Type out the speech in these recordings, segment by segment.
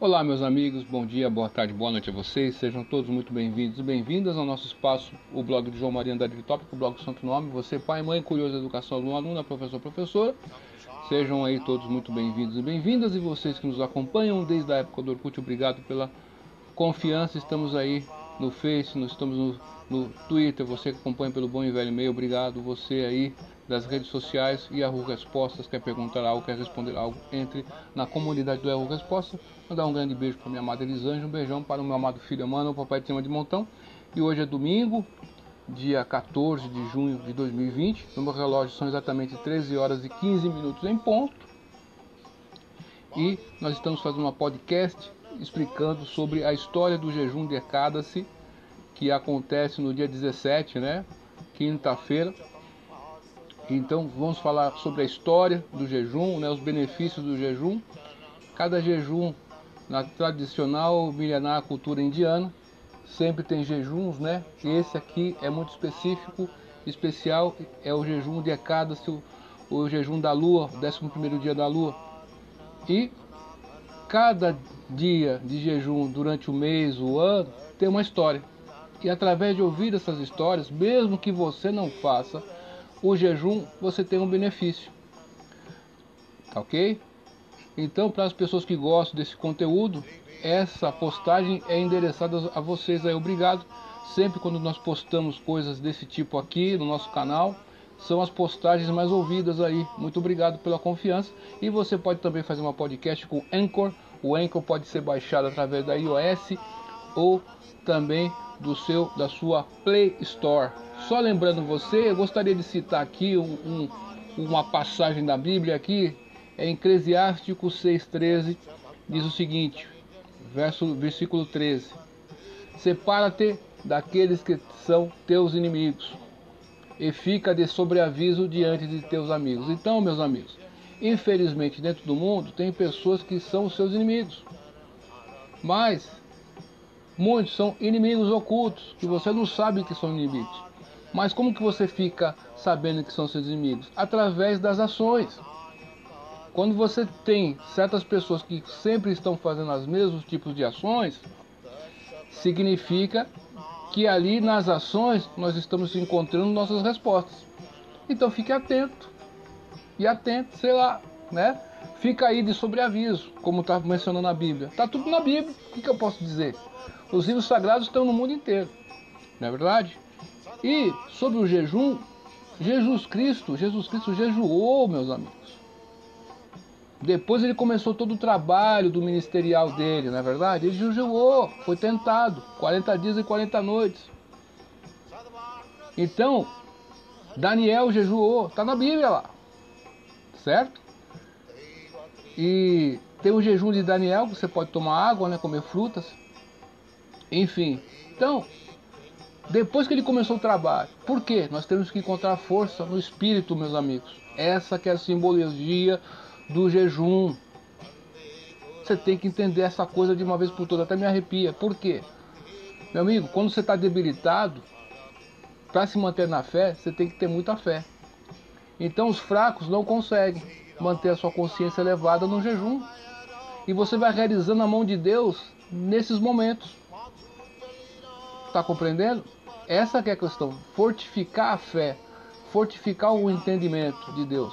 Olá, meus amigos, bom dia, boa tarde, boa noite a vocês. Sejam todos muito bem-vindos e bem-vindas ao nosso espaço, o blog de João Maria Andrade de Tópico, o blog Santo Nome. Você, pai, mãe, curioso educação aluno, professor, professora. Sejam aí todos muito bem-vindos e bem-vindas. E vocês que nos acompanham desde a época do Orkut, obrigado pela confiança. Estamos aí no Face, nós estamos no, no Twitter. Você que acompanha pelo bom e velho e-mail, obrigado. Você aí das redes sociais, Yahoo Respostas, quer perguntar algo, quer responder algo, entre na comunidade do Yahoo Respostas. Mandar um grande beijo para minha amada Elisângela, um beijão para o meu amado filho Emmanuel, papai de cima de montão. E hoje é domingo, dia 14 de junho de 2020. No meu relógio são exatamente 13 horas e 15 minutos em ponto. E nós estamos fazendo uma podcast explicando sobre a história do jejum de Ekadasi, que acontece no dia 17, né? Quinta-feira. Então vamos falar sobre a história do jejum, né, os benefícios do jejum. Cada jejum na tradicional milenar cultura indiana sempre tem jejuns, né? Esse aqui é muito específico, especial, é o jejum de Ekadasi, o, o jejum da lua, o 11 dia da lua. E cada dia de jejum durante o mês, o ano, tem uma história. E através de ouvir essas histórias, mesmo que você não faça, o jejum você tem um benefício. Tá ok? Então, para as pessoas que gostam desse conteúdo, essa postagem é endereçada a vocês aí. Obrigado. Sempre quando nós postamos coisas desse tipo aqui no nosso canal, são as postagens mais ouvidas aí. Muito obrigado pela confiança. E você pode também fazer uma podcast com Anchor. O Anchor pode ser baixado através da iOS ou também do seu da sua Play Store. Só lembrando você, eu gostaria de citar aqui um, um, uma passagem da Bíblia aqui, é em Eclesiástico 6,13, diz o seguinte, verso, versículo 13: Separa-te daqueles que são teus inimigos, e fica de sobreaviso diante de teus amigos. Então, meus amigos, infelizmente dentro do mundo tem pessoas que são os seus inimigos. Mas muitos são inimigos ocultos, que você não sabe que são inimigos. Mas como que você fica sabendo que são seus inimigos? Através das ações. Quando você tem certas pessoas que sempre estão fazendo os mesmos tipos de ações, significa que ali nas ações nós estamos encontrando nossas respostas. Então fique atento. E atento, sei lá, né? Fica aí de sobreaviso, como está mencionando na Bíblia. Está tudo na Bíblia. O que, que eu posso dizer? Os livros sagrados estão no mundo inteiro. Não é verdade? E sobre o jejum, Jesus Cristo, Jesus Cristo jejuou, meus amigos. Depois ele começou todo o trabalho do ministerial dele, não é verdade? Ele jejuou, foi tentado, 40 dias e 40 noites. Então, Daniel jejuou, está na Bíblia lá, certo? E tem o jejum de Daniel, que você pode tomar água, né, comer frutas, enfim. Então, depois que ele começou o trabalho. Por quê? Nós temos que encontrar força no espírito, meus amigos. Essa que é a simbologia do jejum. Você tem que entender essa coisa de uma vez por todas. Até me arrepia. Por quê? Meu amigo, quando você está debilitado, para se manter na fé, você tem que ter muita fé. Então os fracos não conseguem manter a sua consciência elevada no jejum. E você vai realizando a mão de Deus nesses momentos. Está compreendendo? Essa que é a questão. Fortificar a fé, fortificar o entendimento de Deus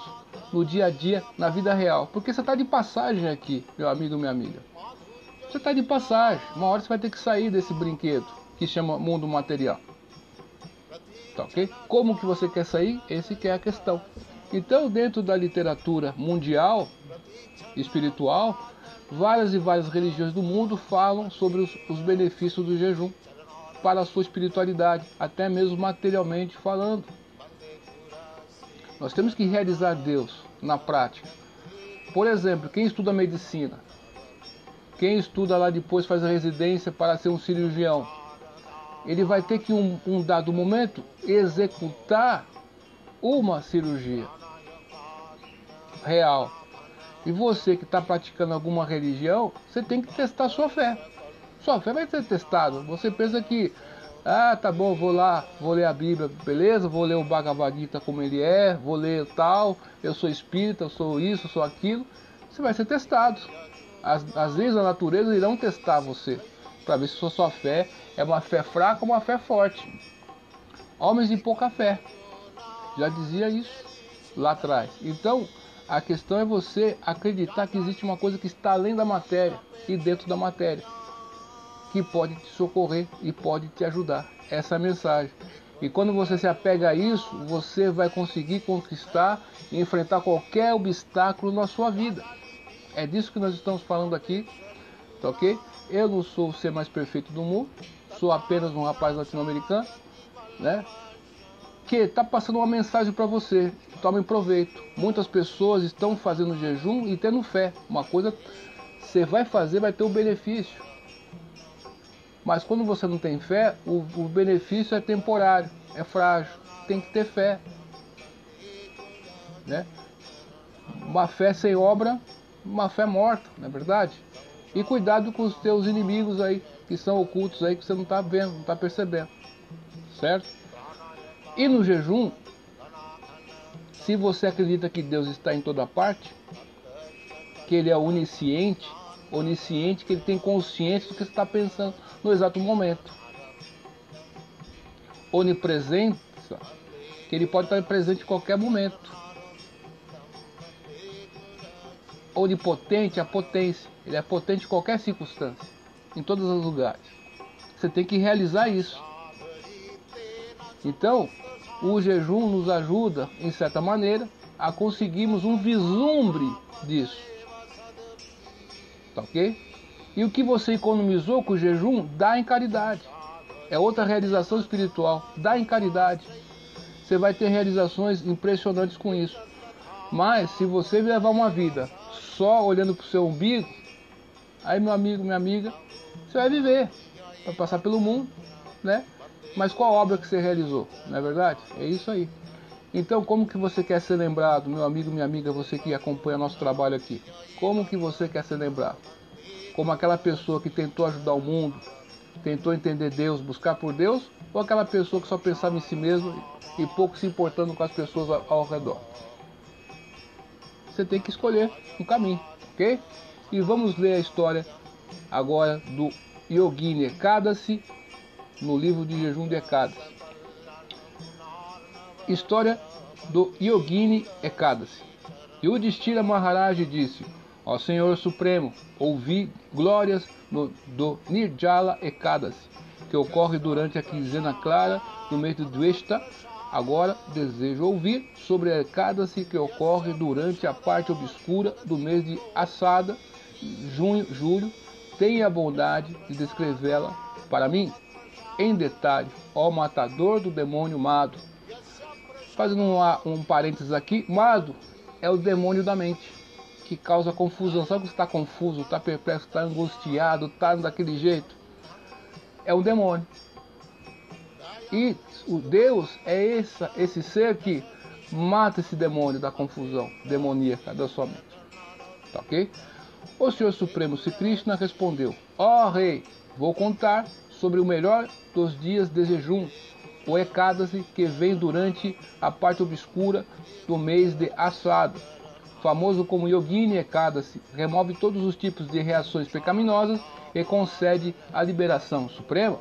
no dia a dia, na vida real. Porque você está de passagem aqui, meu amigo, minha amiga. Você está de passagem. Uma hora você vai ter que sair desse brinquedo que chama mundo material. Tá ok? Como que você quer sair? Esse que é a questão. Então, dentro da literatura mundial, espiritual, várias e várias religiões do mundo falam sobre os, os benefícios do jejum para a sua espiritualidade, até mesmo materialmente falando. Nós temos que realizar Deus na prática. Por exemplo, quem estuda medicina, quem estuda lá depois faz a residência para ser um cirurgião, ele vai ter que, um, um dado momento, executar uma cirurgia real. E você que está praticando alguma religião, você tem que testar sua fé. Sua fé vai ser testada. Você pensa que, ah, tá bom, vou lá, vou ler a Bíblia, beleza? Vou ler o Bhagavad Gita como ele é, vou ler tal, eu sou espírita, eu sou isso, eu sou aquilo. Você vai ser testado. as, as leis da natureza irão testar você para ver se sua fé é uma fé fraca ou uma fé forte. Homens de pouca fé. Já dizia isso lá atrás. Então, a questão é você acreditar que existe uma coisa que está além da matéria e dentro da matéria, que pode te socorrer e pode te ajudar. Essa é a mensagem. E quando você se apega a isso, você vai conseguir conquistar e enfrentar qualquer obstáculo na sua vida. É disso que nós estamos falando aqui, tá ok? Eu não sou o ser mais perfeito do mundo, sou apenas um rapaz latino-americano, né? Que está passando uma mensagem para você. Tome proveito. Muitas pessoas estão fazendo jejum e tendo fé. Uma coisa você vai fazer, vai ter o benefício. Mas quando você não tem fé, o, o benefício é temporário, é frágil. Tem que ter fé. Né? Uma fé sem obra, uma fé morta, não é verdade? E cuidado com os teus inimigos aí, que são ocultos aí, que você não está vendo, não está percebendo. Certo? E no jejum, se você acredita que Deus está em toda parte, que Ele é onisciente, onisciente, que Ele tem consciência do que está pensando no exato momento. Onipresença, que ele pode estar presente em qualquer momento. Onipotente, a potência. Ele é potente em qualquer circunstância, em todos os lugares. Você tem que realizar isso. Então, o jejum nos ajuda, em certa maneira, a conseguirmos um vislumbre disso. Tá ok? E o que você economizou com o jejum, dá em caridade. É outra realização espiritual. Dá em caridade. Você vai ter realizações impressionantes com isso. Mas se você levar uma vida só olhando para o seu umbigo, aí meu amigo, minha amiga, você vai viver, vai passar pelo mundo, né? Mas qual obra que você realizou? Não é verdade? É isso aí. Então, como que você quer ser lembrado, meu amigo, minha amiga, você que acompanha nosso trabalho aqui? Como que você quer ser lembrado? como aquela pessoa que tentou ajudar o mundo, tentou entender Deus, buscar por Deus, ou aquela pessoa que só pensava em si mesmo e pouco se importando com as pessoas ao, redor. Você tem que escolher um caminho, ok? E vamos ler a história agora do Yogini Ekadasi no livro de jejum de Ekadasi. História do Yogini Ekadasi. Yudhishthira Maharaj disse: Ó Senhor Supremo, ouvi glórias no, do Nirjala Ekadasi, que ocorre durante a quinzena clara do mês de Dvesta. Agora desejo ouvir sobre a Ekadasi que ocorre durante a parte obscura do mês de Assada, junho, julho. Tenha a bondade de descrevê-la para mim em detalhe, ó matador do demônio Mado. Fazendo um, um parênteses aqui, Mado é o demônio da mente que causa confusão. Sabe que está confuso, está perplexo, está angustiado, está daquele jeito? É o demônio. E o Deus é esse, esse ser que mata esse demônio da confusão demoníaca da sua mente. Tá ok? O Senhor Supremo Sri Krishna respondeu: Ó oh, Rei, vou contar sobre o melhor dos dias de jejum, o Ekadasi, que vem durante a parte obscura do mês de Asada famoso como Yogini Ekadasi, remove todos os tipos de reações pecaminosas e concede a liberação suprema.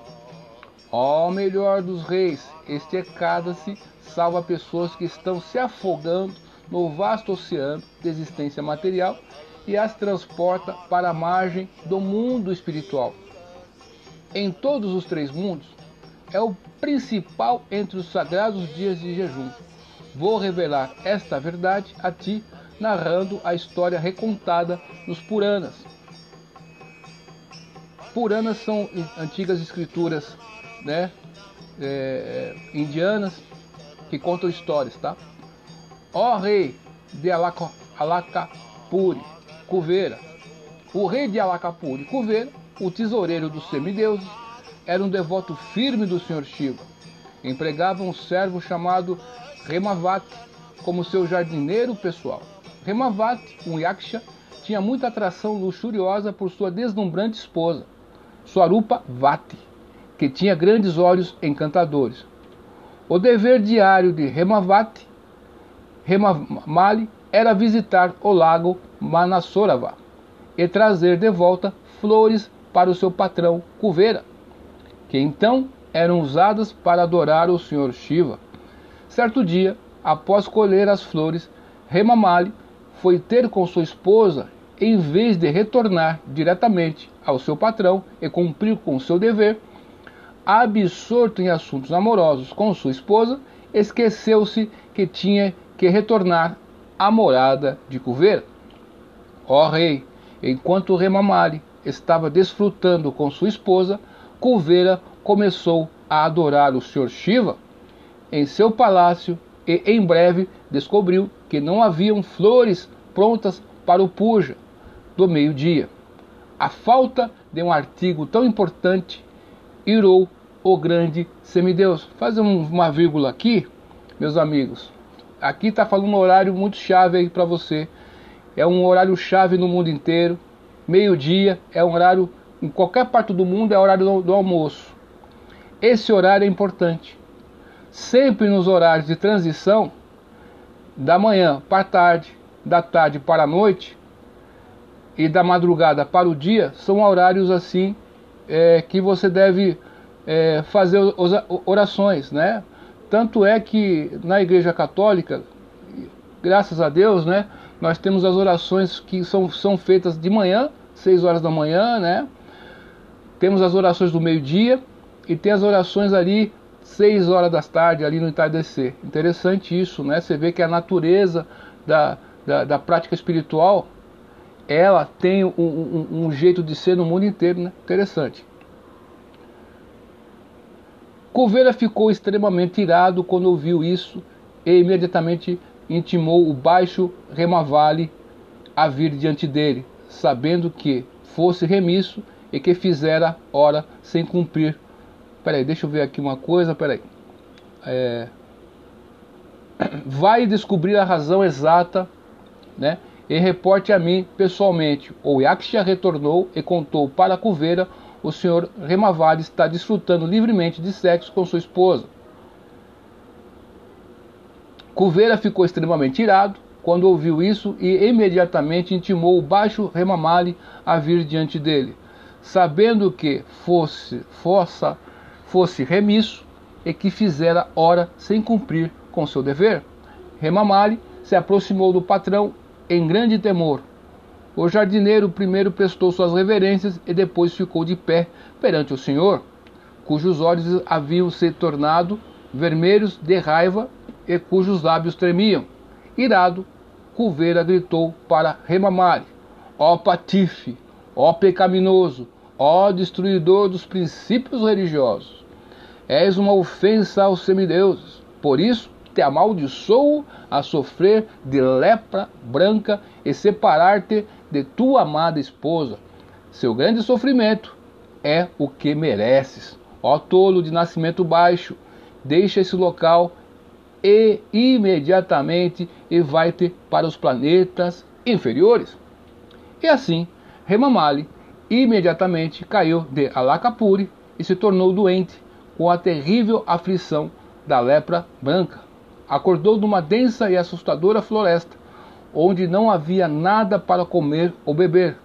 Ó melhor dos reis, este Ekadasi salva pessoas que estão se afogando no vasto oceano de existência material e as transporta para a margem do mundo espiritual. Em todos os três mundos, é o principal entre os sagrados dias de jejum. Vou revelar esta verdade a ti narrando a história recontada nos Puranas. Puranas são antigas escrituras né, é, indianas que contam histórias, tá? Ó rei de Alakapuri, Cuveira. O rei de Alakapuri, Cuveira, o tesoureiro dos semideuses, era um devoto firme do Senhor Shiva. Empregava um servo chamado Remavati como seu jardineiro pessoal. Remavati, um yaksha, tinha muita atração luxuriosa por sua deslumbrante esposa, Swarupa Vati, que tinha grandes olhos encantadores. O dever diário de Remavati, Remamali, era visitar o lago Manasorava e trazer de volta flores para o seu patrão Cuveira, que então eram usadas para adorar o Senhor Shiva. Certo dia, após colher as flores, Remamali foi ter com sua esposa em vez de retornar diretamente ao seu patrão e cumprir com seu dever, absorto em assuntos amorosos com sua esposa, esqueceu-se que tinha que retornar à morada de Cuveira. Ó rei, enquanto Remamali estava desfrutando com sua esposa, Cuveira começou a adorar o Senhor Shiva em seu palácio e em breve descobriu que não haviam flores prontas para o puja do meio-dia. A falta de um artigo tão importante irou o grande semideus. Fazer uma vírgula aqui, meus amigos. Aqui está falando um horário muito chave aí para você. É um horário chave no mundo inteiro. Meio-dia é um horário em qualquer parte do mundo é horário do, do almoço. Esse horário é importante. Sempre nos horários de transição, da manhã para a tarde, da tarde para a noite e da madrugada para o dia, são horários assim é, que você deve é, fazer orações, né? Tanto é que na Igreja Católica, graças a Deus, né, nós temos as orações que são, são feitas de manhã, 6 horas da manhã, né? Temos as orações do meio-dia e tem as orações ali 6 horas da tarde, ali no entardecer. Interessante isso, né? Você vê que a natureza da, da, da prática espiritual ela tem um, um, um, jeito de ser no mundo inteiro, né? Interessante. Coveira ficou extremamente irado quando ouviu isso e imediatamente intimou o baixo Remavale a vir diante dele, sabendo que fosse remisso e que fizera hora sem cumprir. Peraí, deixa eu ver aqui uma coisa, peraí. É... Vai descobrir a razão exata, né? E reporte a mim pessoalmente. O Yaksha retornou e contou para a Cuveira o senhor Remavali está desfrutando livremente de sexo com sua esposa. Cuveira ficou extremamente irado quando ouviu isso e imediatamente intimou o baixo Remamali a vir diante dele, sabendo que fosse fossa, fosse remisso e que fizera hora sem cumprir com seu dever. Remamali se aproximou do patrão em grande temor o jardineiro primeiro prestou suas reverências e depois ficou de pé perante o Senhor, cujos olhos haviam se tornado vermelhos de raiva e cujos lábios tremiam. Irado, Cuveira gritou para Remamari: Ó patife, ó pecaminoso, ó destruidor dos princípios religiosos, és uma ofensa aos semideuses. Por isso, te amaldiçoo a sofrer de lepra branca e separar-te de tua amada esposa. Seu grande sofrimento é o que mereces. Ó tolo de nascimento baixo, deixa esse local e imediatamente e vai-te para os planetas inferiores. E assim, Remamali imediatamente caiu de Alakapuri e se tornou doente com a terrível aflição da lepra branca. Acordou numa densa e assustadora floresta onde não havia nada para comer ou beber.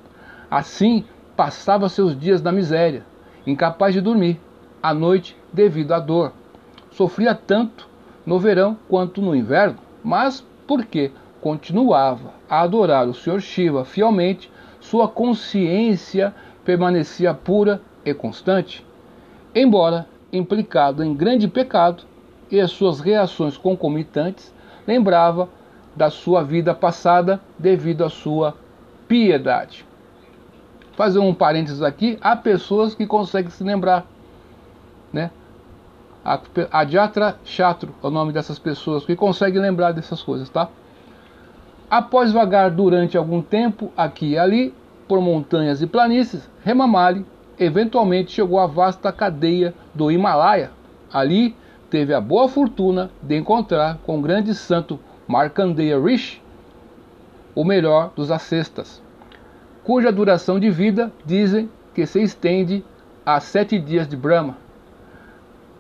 Assim, passava seus dias na miséria, incapaz de dormir, à noite devido à dor. Sofria tanto no verão quanto no inverno, mas porque continuava a adorar o Senhor Shiva fielmente, sua consciência permanecia pura e constante. Embora implicado em grande pecado e as suas reações concomitantes, lembrava da sua vida passada devido à sua piedade. Fazer um parênteses aqui, há pessoas que conseguem se lembrar, né? Adiatra Chatro é o nome dessas pessoas que conseguem lembrar dessas coisas, tá? Após vagar durante algum tempo aqui e ali, por montanhas e planícies, Remamali eventualmente chegou à vasta cadeia do Himalaia. Ali teve a boa fortuna de encontrar com o grande santo Markandeya Rishi, o melhor dos acestas, cuja duração de vida dizem que se estende a sete dias de Brahma.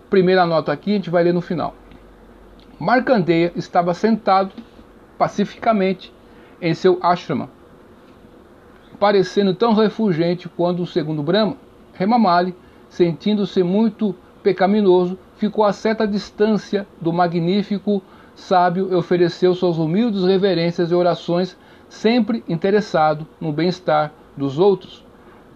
Primeira nota aqui, a gente vai ler no final. Markandeya estava sentado pacificamente em seu ashrama, parecendo tão refulgente quanto o segundo Brahma. Remamali, sentindo-se muito pecaminoso, ficou a certa distância do magnífico sábio e ofereceu suas humildes reverências e orações, sempre interessado no bem-estar dos outros.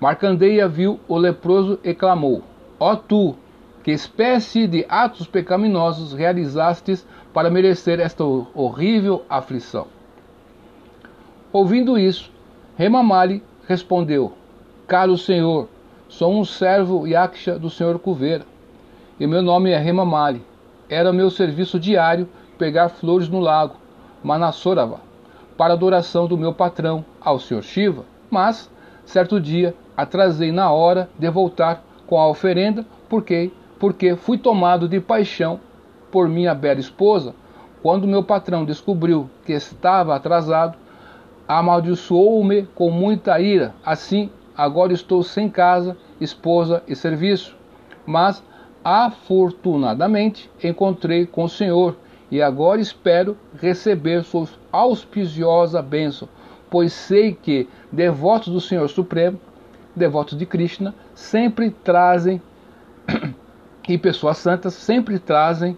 Marcandeia viu o leproso e clamou: Ó oh, tu, que espécie de atos pecaminosos realizastes para merecer esta horrível aflição? Ouvindo isso, Remamali respondeu: Caro Senhor, sou um servo Yaksha do Senhor Cuveira, e meu nome é Remamali. Era meu serviço diário pegar flores no lago Manassorava para adoração do meu patrão, ao Senhor Shiva, mas, certo dia, atrasei na hora de voltar com a oferenda, porque, porque fui tomado de paixão por minha bela esposa. Quando meu patrão descobriu que estava atrasado, amaldiçoou-me com muita ira. Assim, agora estou sem casa, esposa e serviço. Mas, afortunadamente, encontrei com o Senhor e agora espero receber sua auspiciosa bênção, pois sei que devotos do Senhor Supremo, devotos de Krishna, sempre trazem, e pessoas santas sempre trazem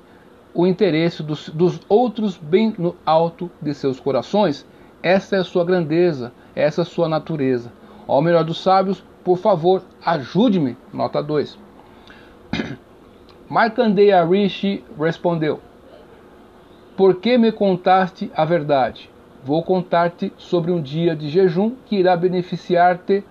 o interesse dos, dos outros bem no alto de seus corações. Essa é a sua grandeza, essa é a sua natureza. Ao melhor dos sábios, por favor, ajude-me. Nota 2. Markandeya Rishi respondeu: por que me contaste a verdade? Vou contar-te sobre um dia de jejum que irá beneficiar-te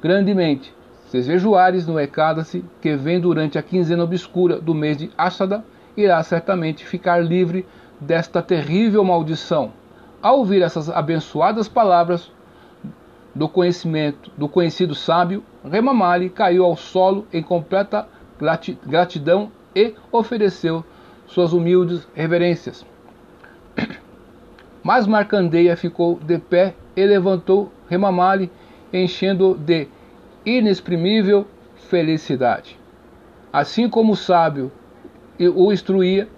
grandemente. Se jejuares no Ekadasi, que vem durante a quinzena obscura do mês de Ashada, irá certamente ficar livre desta terrível maldição. Ao ouvir essas abençoadas palavras do conhecimento do conhecido sábio, Remamali caiu ao solo em completa gratidão e ofereceu suas humildes reverências. Mas Marcandeia ficou de pé e levantou Remamali, enchendo de inexprimível felicidade. Assim como o sábio o instruía,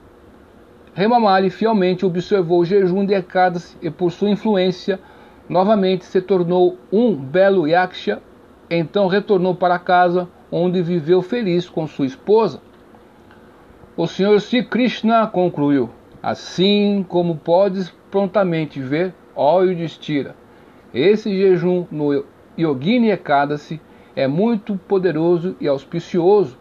Remamali fielmente observou o jejum de Ekadas e por sua influência novamente se tornou um belo yaksha, então retornou para casa onde viveu feliz com sua esposa. O Senhor Sri Krishna concluiu: Assim como podes prontamente ver, de estira. Esse jejum no Yogini Ekadasi é muito poderoso e auspicioso.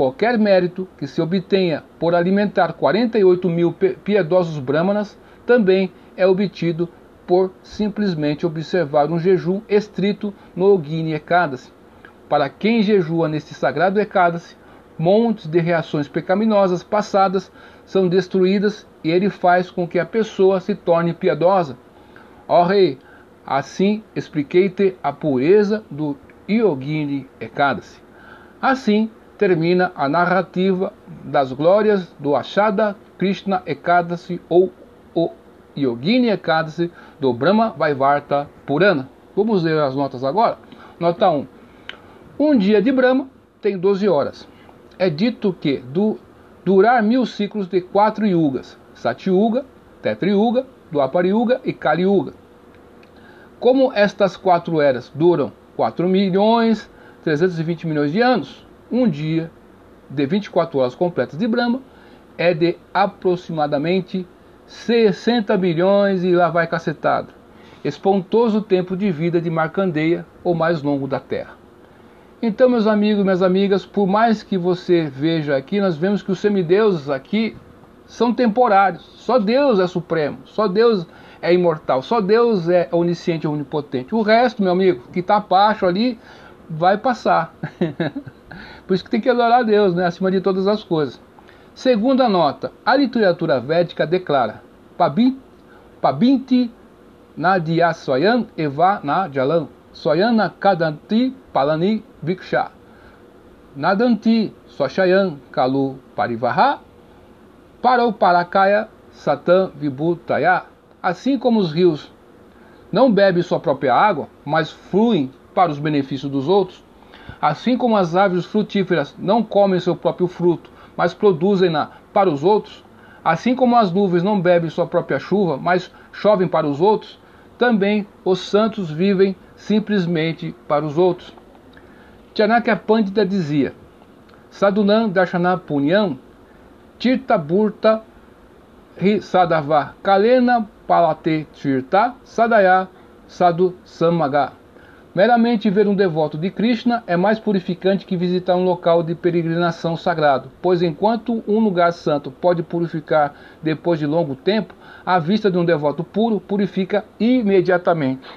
Qualquer mérito que se obtenha por alimentar 48 mil piedosos brahmanas também é obtido por simplesmente observar um jejum estrito no Yogini Ekadasi. Para quem jejua neste sagrado Ekadasi, montes de reações pecaminosas passadas são destruídas e ele faz com que a pessoa se torne piedosa. Ó rei, assim expliquei-te a pureza do Yogini Ekadasi. Assim termina a narrativa das glórias do Ashada Krishna Ekadasi ou o Yogini Ekadasi do Brahma Vaivarta Purana. Vamos ler as notas agora? Nota 1. Um dia de Brahma tem 12 horas. É dito que do durar mil ciclos de quatro yugas, Satyuga, Tetrayuga, Dwapara e Kali Yuga. Como estas quatro eras duram 4 milhões 320 milhões de anos, um dia de 24 horas completas de Brahma é de aproximadamente 60 bilhões e lá vai cacetado. Espontoso tempo de vida de Marcandeia, o mais longo da Terra. Então, meus amigos minhas amigas, por mais que você veja aqui, nós vemos que os semideuses aqui são temporários. Só Deus é supremo, só Deus é imortal, só Deus é onisciente e onipotente. O resto, meu amigo, que está abaixo ali, vai passar. Por isso que tem que adorar a Deus, né, acima de todas as coisas. Segunda nota, a literatura védica declara: Pabinti Nadhyaswayam Eva Nadjalam Swayana Kadanti Palani Viksha Nadanti Swashayan Kalu Parivaha para o Parakaya Satan Vibhutaya, assim como os rios não bebem sua própria água, mas fluem para os benefícios dos outros, assim como as árvores frutíferas não comem seu próprio fruto, mas produzem-na para os outros, assim como as nuvens não bebem sua própria chuva, mas chovem para os outros, também os santos vivem simplesmente para os outros. Chanakya Pandita dizia: Sadhunan Darshana Punyam Tirta Burta Ri Sadava Kalena Palate Tirta Sadaya Sadhu Samaga. Meramente ver um devoto de Krishna é mais purificante que visitar um local de peregrinação sagrado, pois enquanto um lugar santo pode purificar depois de longo tempo, a vista de um devoto puro purifica imediatamente.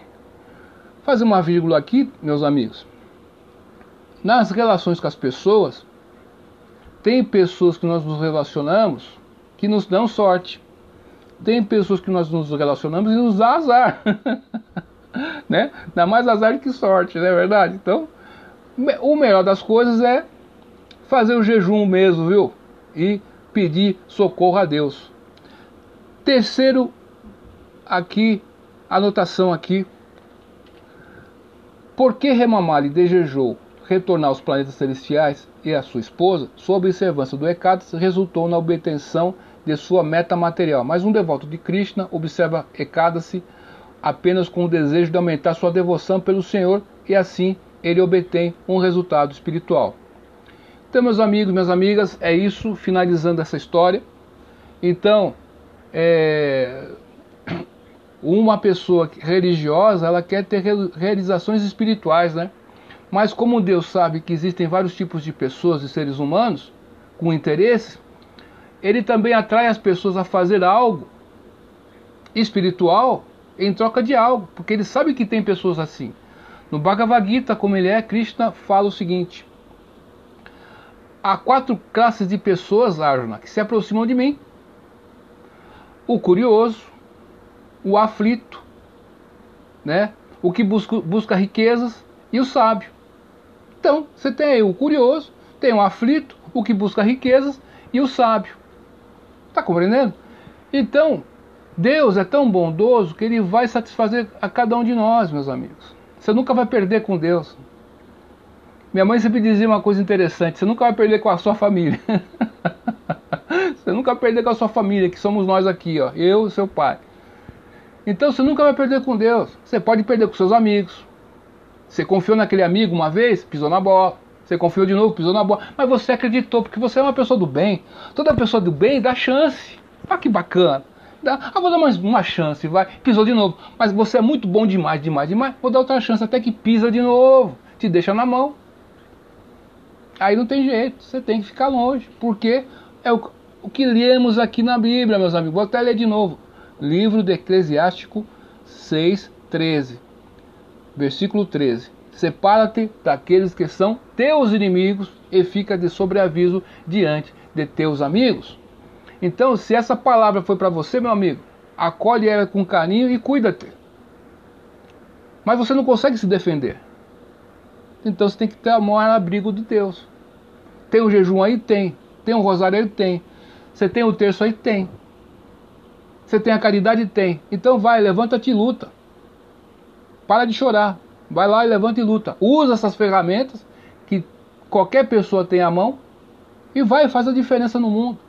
Fazer uma vírgula aqui, meus amigos. Nas relações com as pessoas, tem pessoas que nós nos relacionamos que nos dão sorte. Tem pessoas que nós nos relacionamos e nos dá azar. né? Dá mais azar que sorte, não é verdade? Então, o melhor das coisas é fazer o jejum mesmo, viu? E pedir socorro a Deus. Terceiro, aqui, anotação aqui. Por que Remamali desejou retornar aos planetas celestiais e a sua esposa, sua observância do Ekadas resultou na obtenção de sua meta material. Mas um devoto de Krishna observa Ekadasi apenas com o desejo de aumentar sua devoção pelo Senhor e assim ele obtém um resultado espiritual. Então, meus amigos, minhas amigas, é isso, finalizando essa história. Então, é, uma pessoa religiosa, ela quer ter realizações espirituais, né? Mas como Deus sabe que existem vários tipos de pessoas e seres humanos com interesse, ele também atrai as pessoas a fazer algo espiritual em troca de algo, porque ele sabe que tem pessoas assim. No Bhagavad Gita, como ele é, Krishna fala o seguinte: há quatro classes de pessoas, Arjuna, que se aproximam de mim: o curioso, o aflito, né? o que busca, busca riquezas e o sábio. Então, você tem aí o curioso, tem o aflito, o que busca riquezas e o sábio. Está compreendendo? Então, Deus é tão bondoso que ele vai satisfazer a cada um de nós, meus amigos. Você nunca vai perder com Deus. Minha mãe sempre dizia uma coisa interessante: você nunca vai perder com a sua família. você nunca vai perder com a sua família, que somos nós aqui, ó, eu e seu pai. Então você nunca vai perder com Deus. Você pode perder com seus amigos. Você confiou naquele amigo uma vez, pisou na bola. Você confiou de novo, pisou na bola. Mas você acreditou, porque você é uma pessoa do bem. Toda pessoa do bem dá chance. Olha que bacana. Dá, ah, vou dar mais uma chance, vai. Pisou de novo. Mas você é muito bom demais, demais, demais. Vou dar outra chance até que pisa de novo. Te deixa na mão. Aí não tem jeito, você tem que ficar longe. Porque é o, o que lemos aqui na Bíblia, meus amigos. Vou até ler de novo. Livro do Eclesiástico 6, 13. Versículo 13. Separa-te daqueles que são teus inimigos e fica de sobreaviso diante de teus amigos. Então, se essa palavra foi para você, meu amigo, acolhe ela com carinho e cuida-te. Mas você não consegue se defender. Então você tem que ter amor no abrigo de Deus. Tem o jejum aí? Tem. Tem o rosário aí? Tem. Você tem o terço aí? Tem. Você tem a caridade? Tem. Então vai, levanta-te e luta. Para de chorar. Vai lá e levanta e luta. Usa essas ferramentas que qualquer pessoa tem à mão e vai e faz a diferença no mundo.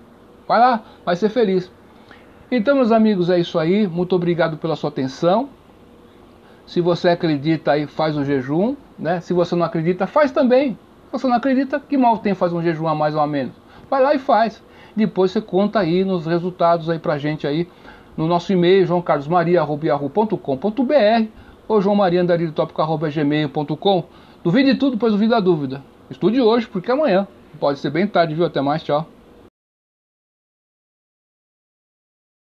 Vai lá, vai ser feliz. Então, meus amigos, é isso aí. Muito obrigado pela sua atenção. Se você acredita aí, faz o jejum. Né? Se você não acredita, faz também. Se você não acredita, que mal tem fazer um jejum a mais ou a menos? Vai lá e faz. Depois você conta aí nos resultados aí pra gente aí no nosso e-mail joãocarlosmaria.com.br ou joãomariandariltópico.gmail.com Duvide de tudo, pois duvide da dúvida. Estude hoje, porque amanhã pode ser bem tarde, viu? Até mais, tchau.